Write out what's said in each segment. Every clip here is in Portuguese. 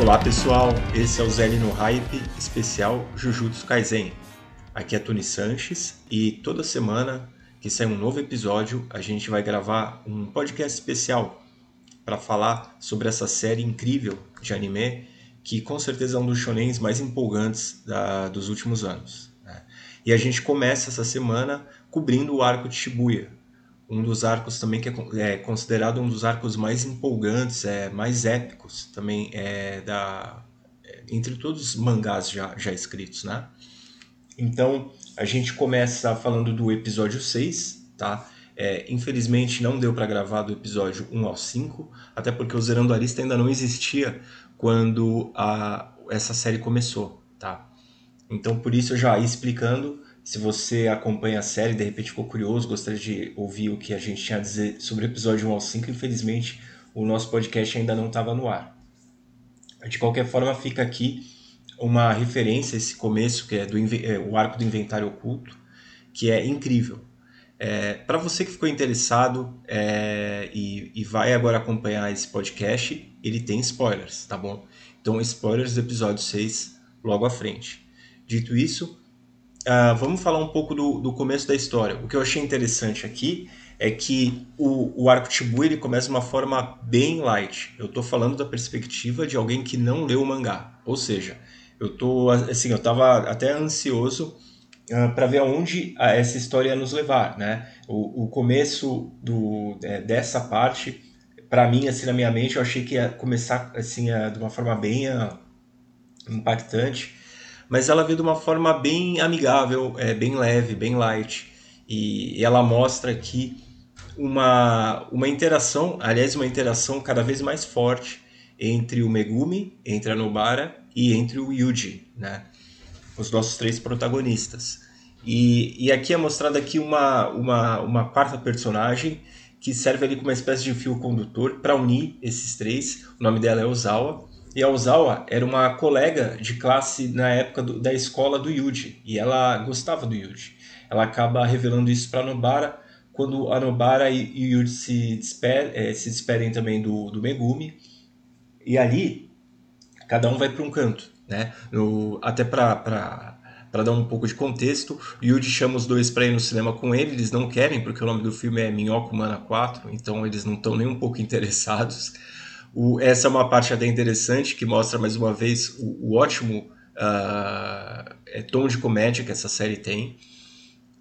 Olá pessoal, esse é o Zen no Hype especial Jujutsu Kaisen. Aqui é Tony Sanches e toda semana que sai um novo episódio a gente vai gravar um podcast especial para falar sobre essa série incrível de anime que com certeza é um dos shonens mais empolgantes da, dos últimos anos. Né? E a gente começa essa semana cobrindo o arco de Shibuya, um dos arcos também que é, é considerado um dos arcos mais empolgantes, é, mais épicos também é, da, é, entre todos os mangás já, já escritos, né? Então, a gente começa falando do episódio 6, tá? É, infelizmente não deu para gravar do episódio 1 ao 5, até porque o Zerando a Lista ainda não existia quando a, essa série começou, tá? Então por isso eu já ia explicando, se você acompanha a série, de repente ficou curioso, gostaria de ouvir o que a gente tinha a dizer sobre o episódio 1 ao 5, infelizmente o nosso podcast ainda não estava no ar. De qualquer forma, fica aqui uma referência esse começo, que é do é, o arco do inventário oculto, que é incrível. É, Para você que ficou interessado é, e, e, vai agora acompanhar esse podcast, ele tem spoilers, tá bom? Então, spoilers do episódio 6 logo à frente. Dito isso, uh, vamos falar um pouco do, do, começo da história. O que eu achei interessante aqui é que o, o arco Chibu ele começa de uma forma bem light. Eu estou falando da perspectiva de alguém que não leu o mangá. Ou seja, eu tô assim, eu estava até ansioso uh, ah, para ver aonde essa história ia nos levar, né? O, o começo do, é, dessa parte, para mim, assim, na minha mente, eu achei que ia começar assim, de uma forma bem impactante, mas ela veio de uma forma bem amigável, é, bem leve, bem light, e, e ela mostra aqui uma, uma interação, aliás, uma interação cada vez mais forte entre o Megumi, entre a Nobara e entre o Yuji, né? os nossos três protagonistas. E, e aqui é mostrada aqui uma, uma, uma quarta personagem que serve ali como uma espécie de fio condutor para unir esses três. O nome dela é Ozawa. E a Ozawa era uma colega de classe na época do, da escola do Yuji. E ela gostava do Yuji. Ela acaba revelando isso para Nobara quando a Nobara e, o Yuji se, desper, é, se despedem também do, do Megumi. E ali, cada um vai para um canto. Né? No, até para para dar um pouco de contexto, Yuji chama os dois para ir no cinema com ele, eles não querem, porque o nome do filme é Minhoca Humana 4, então eles não estão nem um pouco interessados. O, essa é uma parte até interessante, que mostra mais uma vez o, o ótimo uh, é, tom de comédia que essa série tem.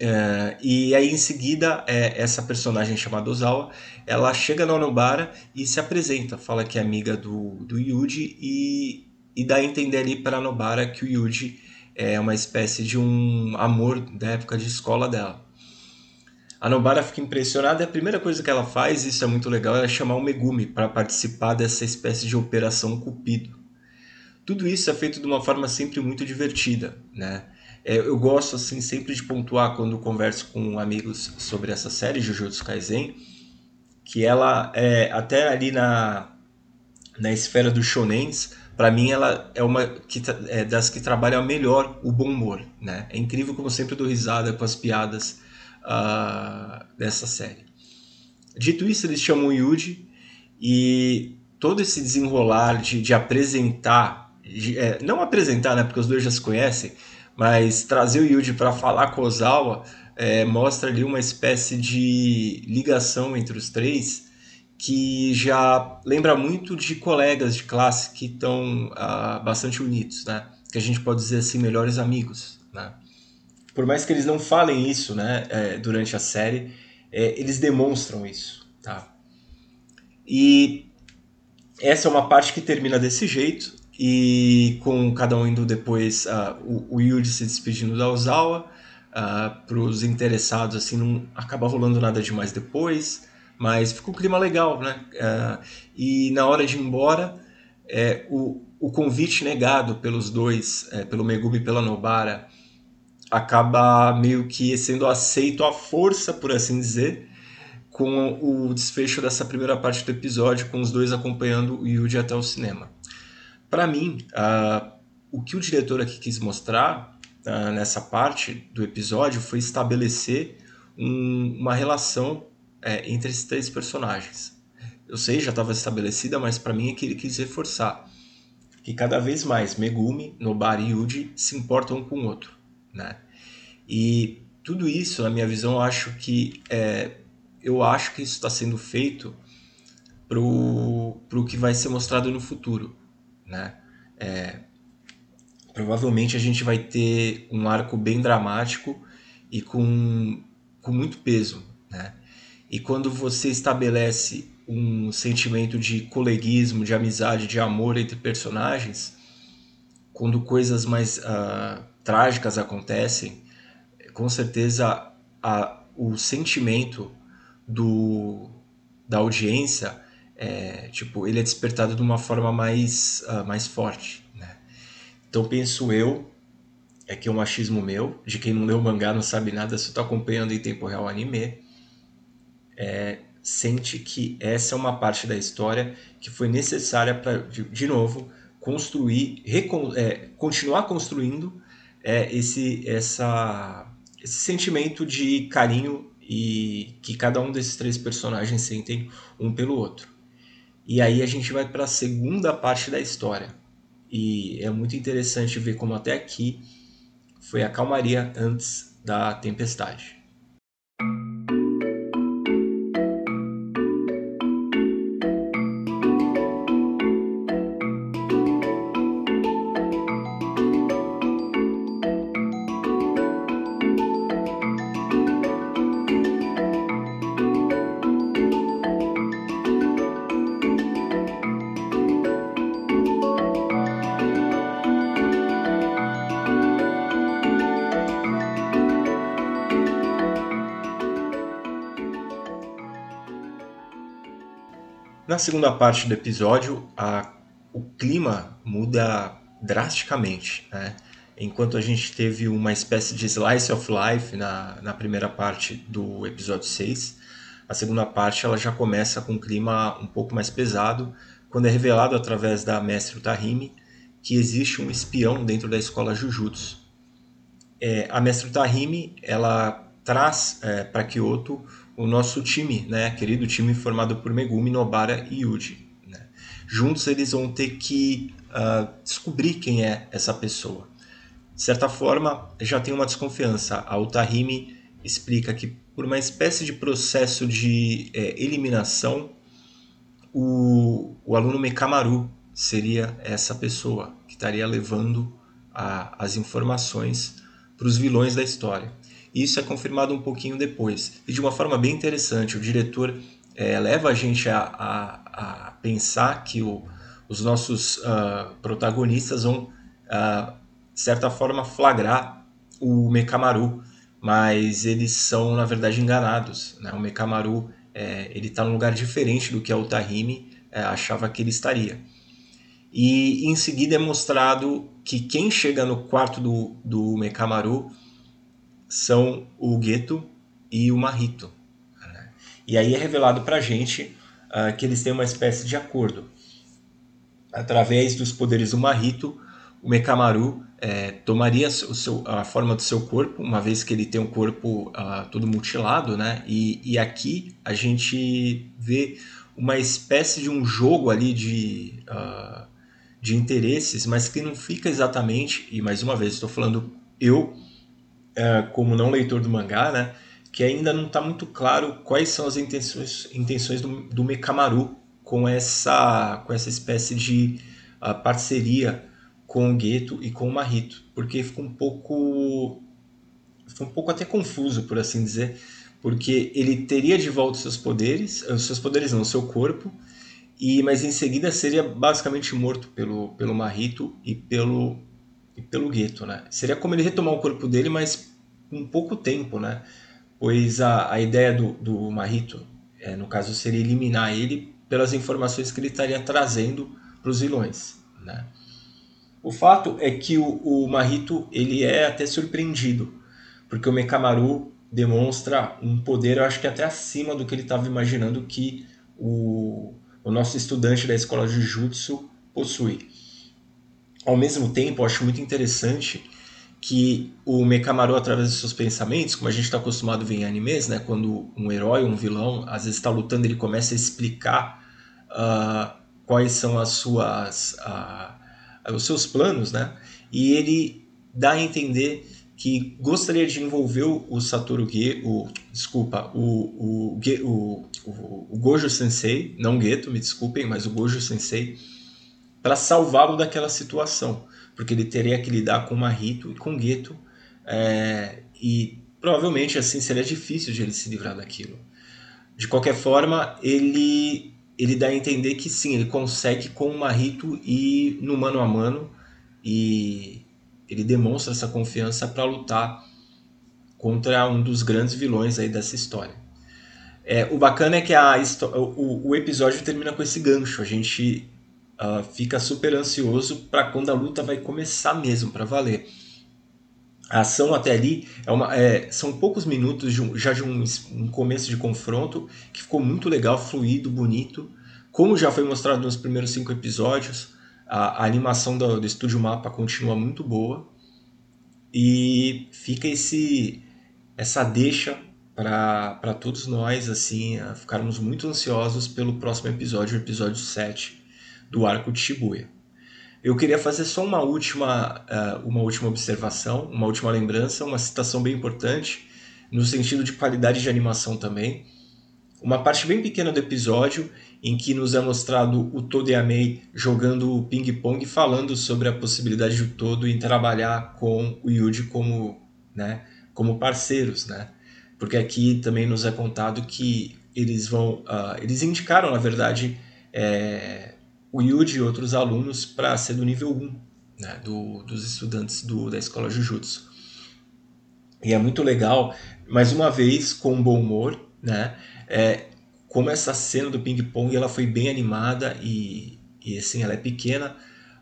Uh, e aí em seguida, é, essa personagem chamada Ozawa, ela chega na Onobara e se apresenta, fala que é amiga do, do Yuji e e dá a entender ali para Nobara que o Yuji é uma espécie de um amor da época de escola dela. A Nobara fica impressionada e a primeira coisa que ela faz, isso é muito legal, é chamar o Megumi para participar dessa espécie de operação Cupido. Tudo isso é feito de uma forma sempre muito divertida, né? É, eu gosto assim sempre de pontuar quando converso com amigos sobre essa série Jujutsu Kaisen, que ela é até ali na na esfera dos shonens, para mim ela é uma que, é, das que trabalha melhor o bom humor, né? É incrível como sempre dou risada com as piadas uh, dessa série. Dito isso, eles chamam o Yuji e todo esse desenrolar de, de apresentar, de, é, não apresentar, né? Porque os dois já se conhecem, mas trazer o Yuji para falar com Ozawa é, mostra ali uma espécie de ligação entre os três que já lembra muito de colegas de classe que estão uh, bastante unidos, né? Que a gente pode dizer assim, melhores amigos, né? Por mais que eles não falem isso, né, é, durante a série, é, eles demonstram isso, tá? E essa é uma parte que termina desse jeito e com cada um indo depois, uh, o, o Yuji se despedindo da Ozawa, uh, ah, para os interessados assim não acaba rolando nada demais depois. Mas ficou um clima legal, né? Uh, e na hora de ir embora, é, o, o convite negado pelos dois, é, pelo Megumi e pela Nobara, acaba meio que sendo aceito à força, por assim dizer, com o desfecho dessa primeira parte do episódio, com os dois acompanhando o Yuji até o cinema. Para mim, uh, o que o diretor aqui quis mostrar uh, nessa parte do episódio foi estabelecer um, uma relação é, entre esses três personagens. Eu sei, já estava estabelecida, mas para mim é que ele quis reforçar. que cada vez mais Megumi, Nobara e Yuji se importam um com o outro, né? E tudo isso, na minha visão, eu acho que é, eu acho que isso está sendo feito para o que vai ser mostrado no futuro, né? É, provavelmente a gente vai ter um arco bem dramático e com, com muito peso, né? E quando você estabelece um sentimento de coleguismo, de amizade, de amor entre personagens, quando coisas mais uh, trágicas acontecem, com certeza a, o sentimento do, da audiência é, tipo ele é despertado de uma forma mais, uh, mais forte né? então penso eu é que é um machismo meu de quem não leu mangá não sabe nada só está acompanhando em tempo real anime é, sente que essa é uma parte da história que foi necessária para de, de, novo construir recon, é, continuar construindo é, esse essa esse sentimento de carinho e que cada um desses três personagens sentem um pelo outro. E aí a gente vai para a segunda parte da história. E é muito interessante ver como até aqui foi a calmaria antes da tempestade. Na segunda parte do episódio, a, o clima muda drasticamente. Né? Enquanto a gente teve uma espécie de slice of life na, na primeira parte do episódio 6, a segunda parte ela já começa com um clima um pouco mais pesado, quando é revelado através da mestre Tahimi que existe um espião dentro da escola Jujutsu. É, a mestre Tahimi ela traz é, para Kyoto o nosso time, né, querido time formado por Megumi, Nobara e Yuji. Né? Juntos eles vão ter que uh, descobrir quem é essa pessoa. De certa forma, já tem uma desconfiança. A Utahime explica que por uma espécie de processo de é, eliminação, o, o aluno Mekamaru seria essa pessoa que estaria levando a, as informações para os vilões da história. Isso é confirmado um pouquinho depois. E de uma forma bem interessante, o diretor é, leva a gente a, a, a pensar que o, os nossos uh, protagonistas vão, uh, de certa forma, flagrar o Mekamaru, mas eles são, na verdade, enganados. Né? O Mekamaru é, ele está num lugar diferente do que a Utahime é, achava que ele estaria. E em seguida é mostrado que quem chega no quarto do, do Mekamaru são o Gueto e o Marrito. Né? E aí é revelado para a gente uh, que eles têm uma espécie de acordo. Através dos poderes do Marrito, o Mekamaru é, tomaria seu, a forma do seu corpo, uma vez que ele tem um corpo uh, todo mutilado, né? E, e aqui a gente vê uma espécie de um jogo ali de, uh, de interesses, mas que não fica exatamente, e mais uma vez estou falando eu é, como não leitor do mangá, né, que ainda não está muito claro quais são as intenções, intenções do, do Mekamaru com essa, com essa espécie de uh, parceria com o Geto e com o Marito, porque ficou um pouco ficou um pouco até confuso, por assim dizer, porque ele teria de volta os seus poderes, os seus poderes não, o seu corpo, e mas em seguida seria basicamente morto pelo pelo Marito e pelo e pelo gueto, né? Seria como ele retomar o corpo dele, mas com pouco tempo, né? Pois a, a ideia do, do Marito, é, no caso, seria eliminar ele pelas informações que ele estaria trazendo para os vilões, né? O fato é que o, o Marito ele é até surpreendido, porque o Mekamaru demonstra um poder, eu acho que até acima do que ele estava imaginando que o, o nosso estudante da escola de Jujutsu possui ao mesmo tempo, eu acho muito interessante que o Mekamaru, através dos seus pensamentos, como a gente está acostumado a ver em animes, né, quando um herói, um vilão, às vezes está lutando, ele começa a explicar uh, quais são as suas, uh, os seus planos, né? E ele dá a entender que gostaria de envolver o Satoru Ge, o desculpa, o, o, o, o, Gojo Sensei, não Geto, me desculpem, mas o Gojo Sensei, para salvá-lo daquela situação, porque ele teria que lidar com Mahito e com Geto, é, e provavelmente assim seria difícil de ele se livrar daquilo. De qualquer forma, ele ele dá a entender que sim, ele consegue com o Mahito ir no mano a mano e ele demonstra essa confiança para lutar contra um dos grandes vilões aí dessa história. É, o bacana é que a, o, o episódio termina com esse gancho. A gente uh, fica super ansioso para quando a luta vai começar mesmo, para valer. A ação até ali é uma, é, são poucos minutos de um, já de um, um, começo de confronto que ficou muito legal, fluido, bonito. Como já foi mostrado nos primeiros cinco episódios, a, a animação do, do Estúdio Mapa continua muito boa. E fica esse essa deixa para todos nós assim ficarmos muito ansiosos pelo próximo episódio, o episódio 7 do arco de Shibuya. Eu queria fazer só uma última, uh, uma última observação, uma última lembrança, uma citação bem importante, no sentido de qualidade de animação também. Uma parte bem pequena do episódio em que nos é mostrado o Todo e a Mei jogando ping-pong, falando sobre a possibilidade do Todo em trabalhar com o Yuji como, né, como parceiros, né? Porque aqui também nos é contado que eles vão, uh, eles indicaram, na verdade, é, o Yuji e outros alunos para ser do nível 1 né, do, dos estudantes do, da escola Jujutsu. E é muito legal, mais uma vez, com bom humor, né? É, como essa cena do ping-pong ela foi bem animada e, e assim, ela é pequena,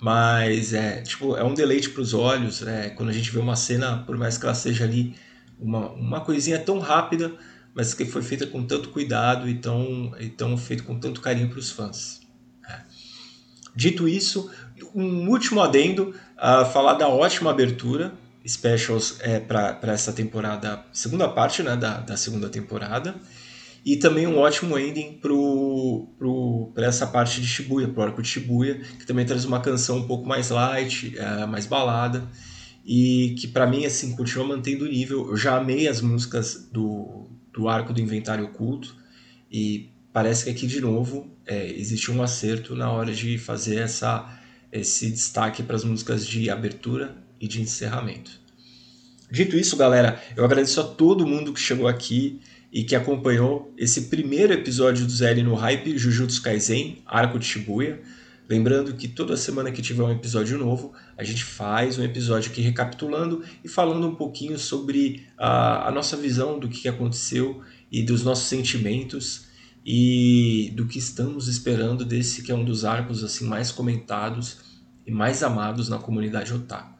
mas é, tipo, é um deleite para os olhos, né? Quando a gente vê uma cena, por mais que ela seja ali uma, uma coisinha tão rápida, mas que foi feita com tanto cuidado e tão, e tão feito com tanto carinho para os fãs. Dito isso, um último adendo, a falar da ótima abertura, specials é, para essa temporada, segunda parte né, da, da segunda temporada, e também um ótimo ending para essa parte de Shibuya, pro arco de Shibuya, que também traz uma canção um pouco mais light, é, mais balada, e que para mim assim continua mantendo o nível. Eu já amei as músicas do, do arco do Inventário Oculto, e parece que aqui de novo é, existe um acerto na hora de fazer essa, esse destaque para as músicas de abertura e de encerramento. Dito isso, galera, eu agradeço a todo mundo que chegou aqui e que acompanhou esse primeiro episódio do ZL no Hype Jujutsu Kaisen, Arco de Shibuya. Lembrando que toda semana que tiver um episódio novo, a gente faz um episódio aqui recapitulando e falando um pouquinho sobre a, a nossa visão do que aconteceu e dos nossos sentimentos e do que estamos esperando desse que é um dos arcos assim mais comentados e mais amados na comunidade otaku.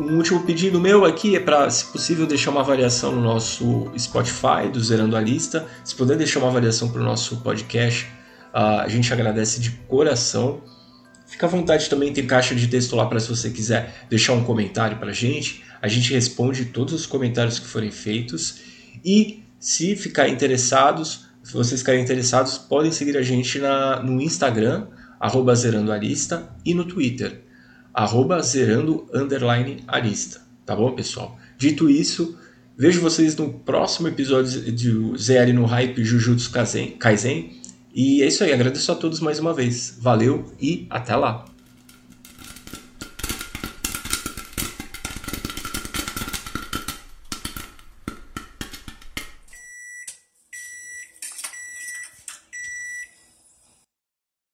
Um último pedido meu aqui é para, se possível, deixar uma avaliação no nosso Spotify do Zerando a Lista. Se puder deixar uma avaliação para o nosso podcast, a gente agradece de coração. Fica à vontade também, tem caixa de texto lá para se você quiser deixar um comentário para a gente. A gente responde todos os comentários que forem feitos. E se ficar interessados, se vocês ficarem interessados, podem seguir a gente na, no Instagram, arroba Zerando a Lista, e no Twitter, arroba zerando underline arista. Tá bom, pessoal? Dito isso, vejo vocês no próximo episódio de ZL no Hype Jujutsu Kaisen. E é isso aí, agradeço a todos mais uma vez. Valeu e até lá!